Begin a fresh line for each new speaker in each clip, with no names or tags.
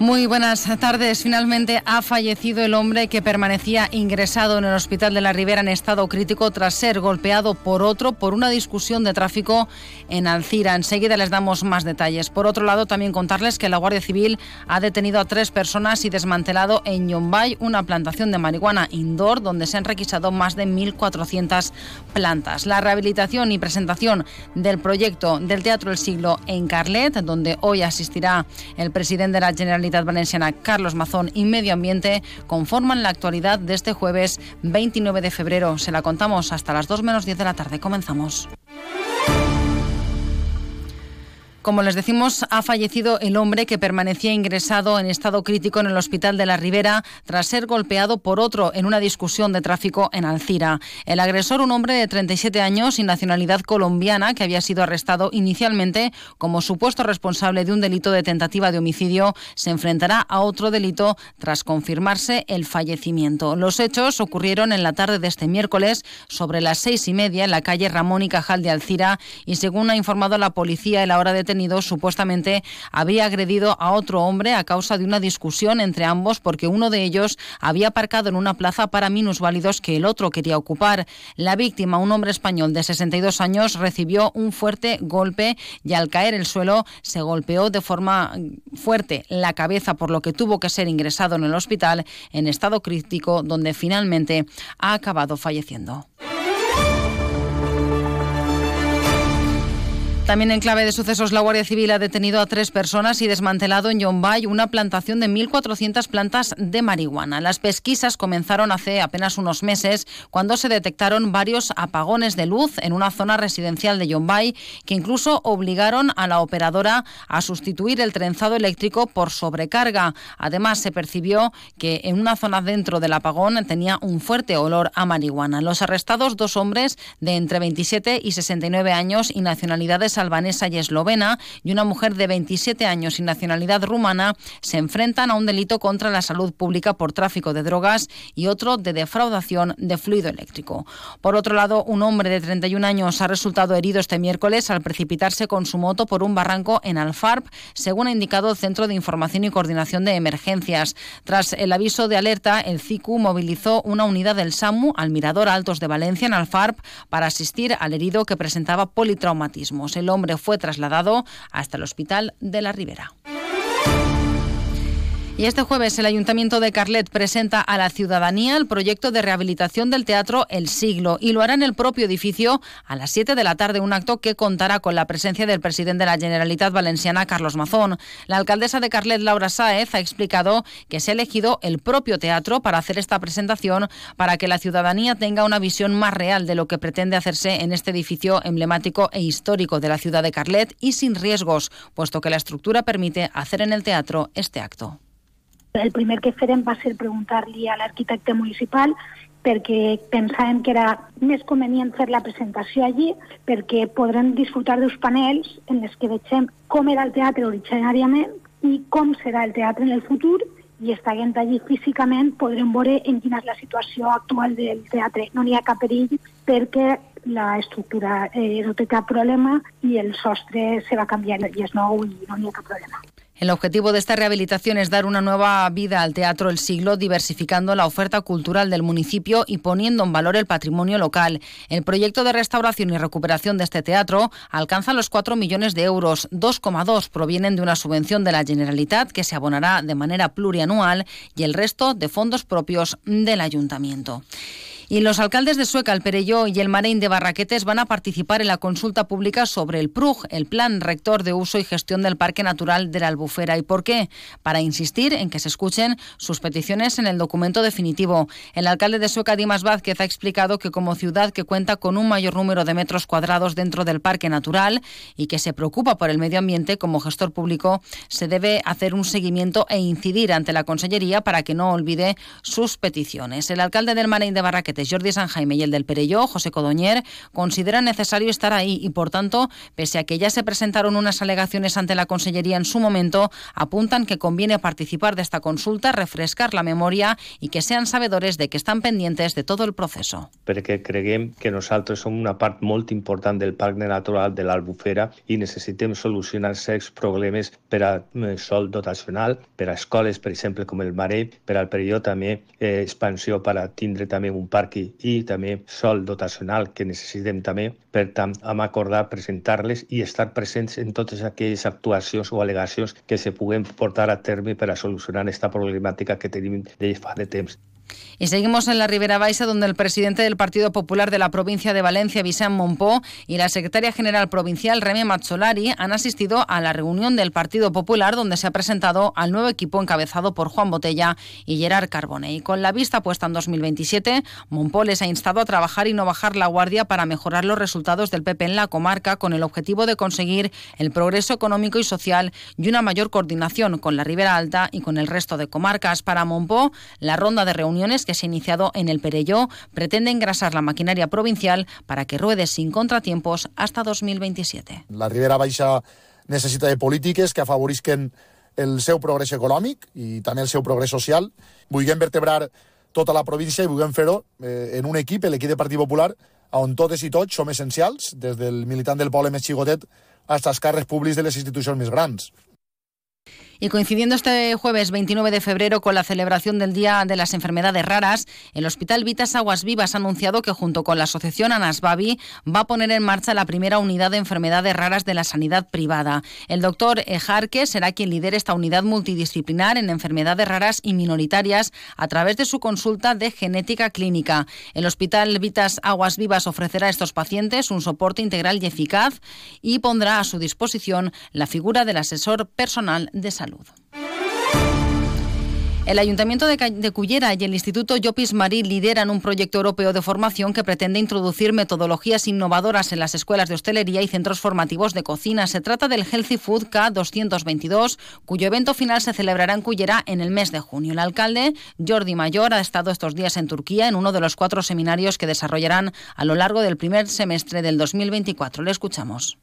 Muy buenas tardes. Finalmente ha fallecido el hombre que permanecía ingresado en el Hospital de la Ribera en estado crítico tras ser golpeado por otro por una discusión de tráfico en Alcira. Enseguida les damos más detalles. Por otro lado, también contarles que la Guardia Civil ha detenido a tres personas y desmantelado en Yombay una plantación de marihuana indoor donde se han requisado más de 1.400 plantas. La rehabilitación y presentación del proyecto del Teatro del Siglo en Carlet, donde hoy asistirá el presidente de la Generalitat Valenciana Carlos Mazón y Medio Ambiente conforman la actualidad de este jueves 29 de febrero. Se la contamos hasta las 2 menos 10 de la tarde. Comenzamos. Como les decimos, ha fallecido el hombre que permanecía ingresado en estado crítico en el Hospital de la Ribera tras ser golpeado por otro en una discusión de tráfico en Alcira. El agresor, un hombre de 37 años y nacionalidad colombiana que había sido arrestado inicialmente como supuesto responsable de un delito de tentativa de homicidio, se enfrentará a otro delito tras confirmarse el fallecimiento. Los hechos ocurrieron en la tarde de este miércoles sobre las seis y media en la calle Ramón y Cajal de Alcira y según ha informado la policía a la hora de supuestamente había agredido a otro hombre a causa de una discusión entre ambos porque uno de ellos había aparcado en una plaza para minusválidos que el otro quería ocupar. La víctima, un hombre español de 62 años, recibió un fuerte golpe y al caer el suelo se golpeó de forma fuerte la cabeza por lo que tuvo que ser ingresado en el hospital en estado crítico donde finalmente ha acabado falleciendo. También en clave de sucesos, la Guardia Civil ha detenido a tres personas y desmantelado en Yombay una plantación de 1.400 plantas de marihuana. Las pesquisas comenzaron hace apenas unos meses cuando se detectaron varios apagones de luz en una zona residencial de Yombay que incluso obligaron a la operadora a sustituir el trenzado eléctrico por sobrecarga. Además, se percibió que en una zona dentro del apagón tenía un fuerte olor a marihuana. Los arrestados, dos hombres de entre 27 y 69 años y nacionalidades albanesa y eslovena y una mujer de 27 años y nacionalidad rumana se enfrentan a un delito contra la salud pública por tráfico de drogas y otro de defraudación de fluido eléctrico. Por otro lado, un hombre de 31 años ha resultado herido este miércoles al precipitarse con su moto por un barranco en Alfarb, según ha indicado el Centro de Información y Coordinación de Emergencias. Tras el aviso de alerta, el CICU movilizó una unidad del SAMU al Mirador Altos de Valencia en Alfarb para asistir al herido que presentaba politraumatismos. El hombre fue trasladado hasta el Hospital de la Ribera. Y este jueves el Ayuntamiento de Carlet presenta a la ciudadanía el proyecto de rehabilitación del Teatro El Siglo y lo hará en el propio edificio a las 7 de la tarde, un acto que contará con la presencia del presidente de la Generalitat Valenciana, Carlos Mazón. La alcaldesa de Carlet, Laura Sáez, ha explicado que se ha elegido el propio teatro para hacer esta presentación para que la ciudadanía tenga una visión más real de lo que pretende hacerse en este edificio emblemático e histórico de la ciudad de Carlet y sin riesgos, puesto que la estructura permite hacer en el teatro este acto.
El primer que farem va ser preguntar-li a l'arquitecte municipal perquè pensàvem que era més convenient fer la presentació allí perquè podrem disfrutar dels panels en les que vegem com era el teatre originàriament i com serà el teatre en el futur i estant allí físicament podrem veure en quina és la situació actual del teatre. No n'hi ha cap perill perquè la estructura eh, no té cap problema i el sostre se va canviar i és nou i no n'hi ha cap problema.
El objetivo de esta rehabilitación es dar una nueva vida al Teatro El Siglo, diversificando la oferta cultural del municipio y poniendo en valor el patrimonio local. El proyecto de restauración y recuperación de este teatro alcanza los 4 millones de euros. 2,2 provienen de una subvención de la Generalitat que se abonará de manera plurianual y el resto de fondos propios del ayuntamiento. Y los alcaldes de Sueca, el Perelló y el Marein de Barraquetes van a participar en la consulta pública sobre el PRUG, el Plan Rector de Uso y Gestión del Parque Natural de la Albufera. ¿Y por qué? Para insistir en que se escuchen sus peticiones en el documento definitivo. El alcalde de Sueca, Dimas Vázquez, ha explicado que como ciudad que cuenta con un mayor número de metros cuadrados dentro del parque natural y que se preocupa por el medio ambiente, como gestor público, se debe hacer un seguimiento e incidir ante la Consellería para que no olvide sus peticiones. El alcalde del Marein de Barraquetes Barraquetes, Jordi San Jaime y el del Perelló, José Codoñer, consideran necesario estar ahí y, por tanto, pese a que ya se presentaron unas alegaciones ante la Consellería en su momento, apuntan que conviene participar de esta consulta, refrescar la memoria y que sean sabedores de que están pendientes de todo el proceso.
Perquè creguem que nosaltres som una part molt important del Parc Natural de l'Albufera i necessitem solucionar certs problemes per a eh, sol dotacional, per a escoles, per exemple, com el Marell, per al període també eh, expansió per a tindre també un parc i, i també sol dotacional que necessitem també. Per tant, hem acordat presentar-les i estar presents en totes aquelles actuacions o al·legacions que se puguen portar a terme per a solucionar aquesta problemàtica que tenim de fa de temps.
Y seguimos en la Ribera Baixa, donde el presidente del Partido Popular de la provincia de Valencia, Vicent Monpó, y la secretaria general provincial, Remy Mazzolari, han asistido a la reunión del Partido Popular, donde se ha presentado al nuevo equipo encabezado por Juan Botella y Gerard Carbone. Y con la vista puesta en 2027, Monpó les ha instado a trabajar y no bajar la guardia para mejorar los resultados del PP en la comarca, con el objetivo de conseguir el progreso económico y social y una mayor coordinación con la Ribera Alta y con el resto de comarcas. Para Monpó, la ronda de reuniones que se ha iniciado en el Perelló pretende engrasar la maquinaria provincial para que ruede sin contratiempos hasta 2027.
La Ribera Baixa necessita de polítiques que afavorisquen el seu progrés econòmic i també el seu progrés social. Vulguem vertebrar tota la província i vulguem fer-ho eh, en un equip, l'equip de Partit Popular, on totes i tots som essencials, des del militant del poble més xicotet fins als càrrecs públics de les institucions més grans.
Y coincidiendo este jueves 29 de febrero con la celebración del Día de las Enfermedades Raras, el Hospital Vitas Aguas Vivas ha anunciado que junto con la Asociación Anasbabi va a poner en marcha la primera unidad de enfermedades raras de la sanidad privada. El doctor Ejarque será quien lidere esta unidad multidisciplinar en enfermedades raras y minoritarias a través de su consulta de genética clínica. El Hospital Vitas Aguas Vivas ofrecerá a estos pacientes un soporte integral y eficaz y pondrá a su disposición la figura del asesor personal de salud. El Ayuntamiento de, Cullera y el Instituto Llopis Marí lideran un proyecto europeo de formación que pretende introducir metodologías innovadoras en las escuelas de hostelería y centros formativos de cocina. Se trata del Healthy Food K222, cuyo evento final se celebrará en Cullera en el mes de junio. El alcalde, Jordi Mayor, ha estado estos días en Turquía en uno de los cuatro seminarios que desarrollarán a lo largo del primer semestre del 2024. Le escuchamos.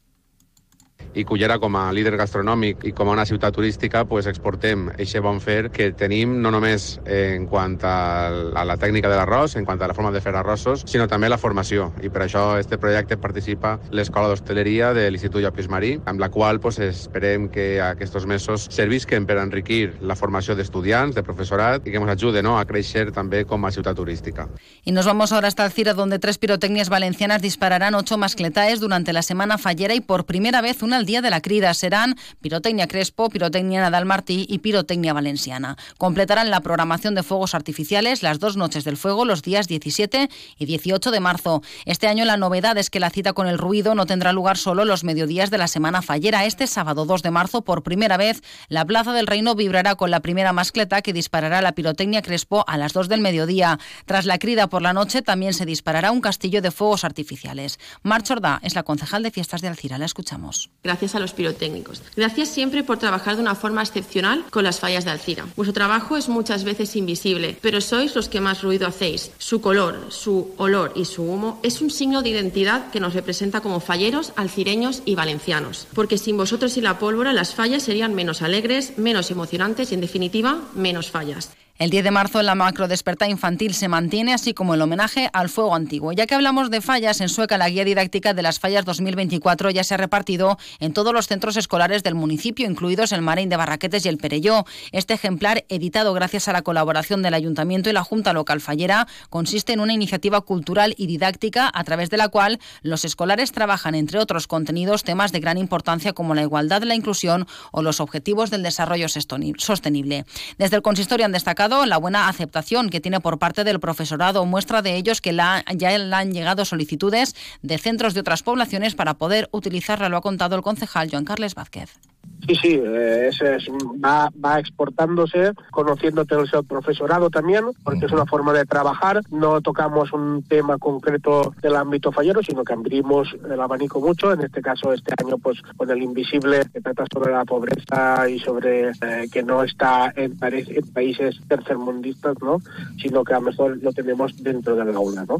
I Cullera com a líder gastronòmic i com a una ciutat turística pues, exportem aquest bon fer que tenim no només en quant a, la tècnica de l'arròs, en quant a la forma de fer arrossos, sinó també la formació. I per això este projecte participa l'Escola d'Hostaleria de l'Institut Llopis Marí, amb la qual pues, esperem que aquests mesos servisquen per enriquir la formació d'estudiants, de professorat i que ens ajuden ¿no? a créixer també com a ciutat turística.
Y nos vamos ahora hasta Alcira, donde tres pirotecnias valencianas dispararán ocho mascletaes durante la Semana Fallera y por primera vez una el Día de la Crida. Serán Pirotecnia Crespo, Pirotecnia Nadal Martí y Pirotecnia Valenciana. Completarán la programación de fuegos artificiales las dos noches del fuego los días 17 y 18 de marzo. Este año la novedad es que la cita con el ruido no tendrá lugar solo los mediodías de la semana fallera. Este sábado 2 de marzo, por primera vez, la Plaza del Reino vibrará con la primera mascleta que disparará la pirotecnia Crespo a las 2 del mediodía. Tras la crida por la noche también se disparará un castillo de fuegos artificiales. Mar Chordá es la concejal de fiestas de Alcira. La escuchamos
a los pirotécnicos. Gracias siempre por trabajar de una forma excepcional con las fallas de Alcira. Vuestro trabajo es muchas veces invisible, pero sois los que más ruido hacéis. Su color, su olor y su humo es un signo de identidad que nos representa como falleros, alcireños y valencianos. Porque sin vosotros y la pólvora las fallas serían menos alegres, menos emocionantes y, en definitiva, menos fallas.
El 10 de marzo la macro desperta infantil se mantiene, así como el homenaje al fuego antiguo. Ya que hablamos de fallas, en Sueca la guía didáctica de las fallas 2024 ya se ha repartido en todos los centros escolares del municipio, incluidos el Marín de Barraquetes y el Perelló. Este ejemplar, editado gracias a la colaboración del Ayuntamiento y la Junta Local Fallera, consiste en una iniciativa cultural y didáctica a través de la cual los escolares trabajan, entre otros contenidos, temas de gran importancia como la igualdad, la inclusión o los objetivos del desarrollo sostenible. Desde el consistorio han destacado la buena aceptación que tiene por parte del profesorado. Muestra de ellos que ya le han llegado solicitudes de centros de otras poblaciones para poder utilizarla, lo ha contado el concejal Joan Carles Vázquez.
Sí, sí, eh, es, va, va exportándose, conociéndote el profesorado también, porque es una forma de trabajar. No tocamos un tema concreto del ámbito fallero, sino que abrimos el abanico mucho. En este caso, este año, pues con el invisible que trata sobre la pobreza y sobre eh, que no está en, países tercermundistas, ¿no? Sino que a lo mejor lo tenemos dentro del aula, ¿no?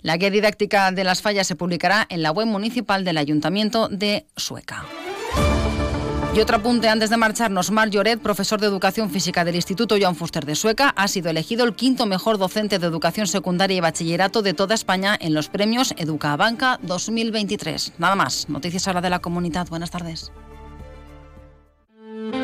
La guía didáctica de las fallas se publicará en la web municipal del Ayuntamiento de Sueca. Y otro apunte antes de marcharnos, Mar Lloret, profesor de Educación Física del Instituto Joan Fuster de Sueca, ha sido elegido el quinto mejor docente de Educación Secundaria y Bachillerato de toda España en los premios Educa Banca 2023. Nada más, noticias ahora de la comunidad. Buenas tardes.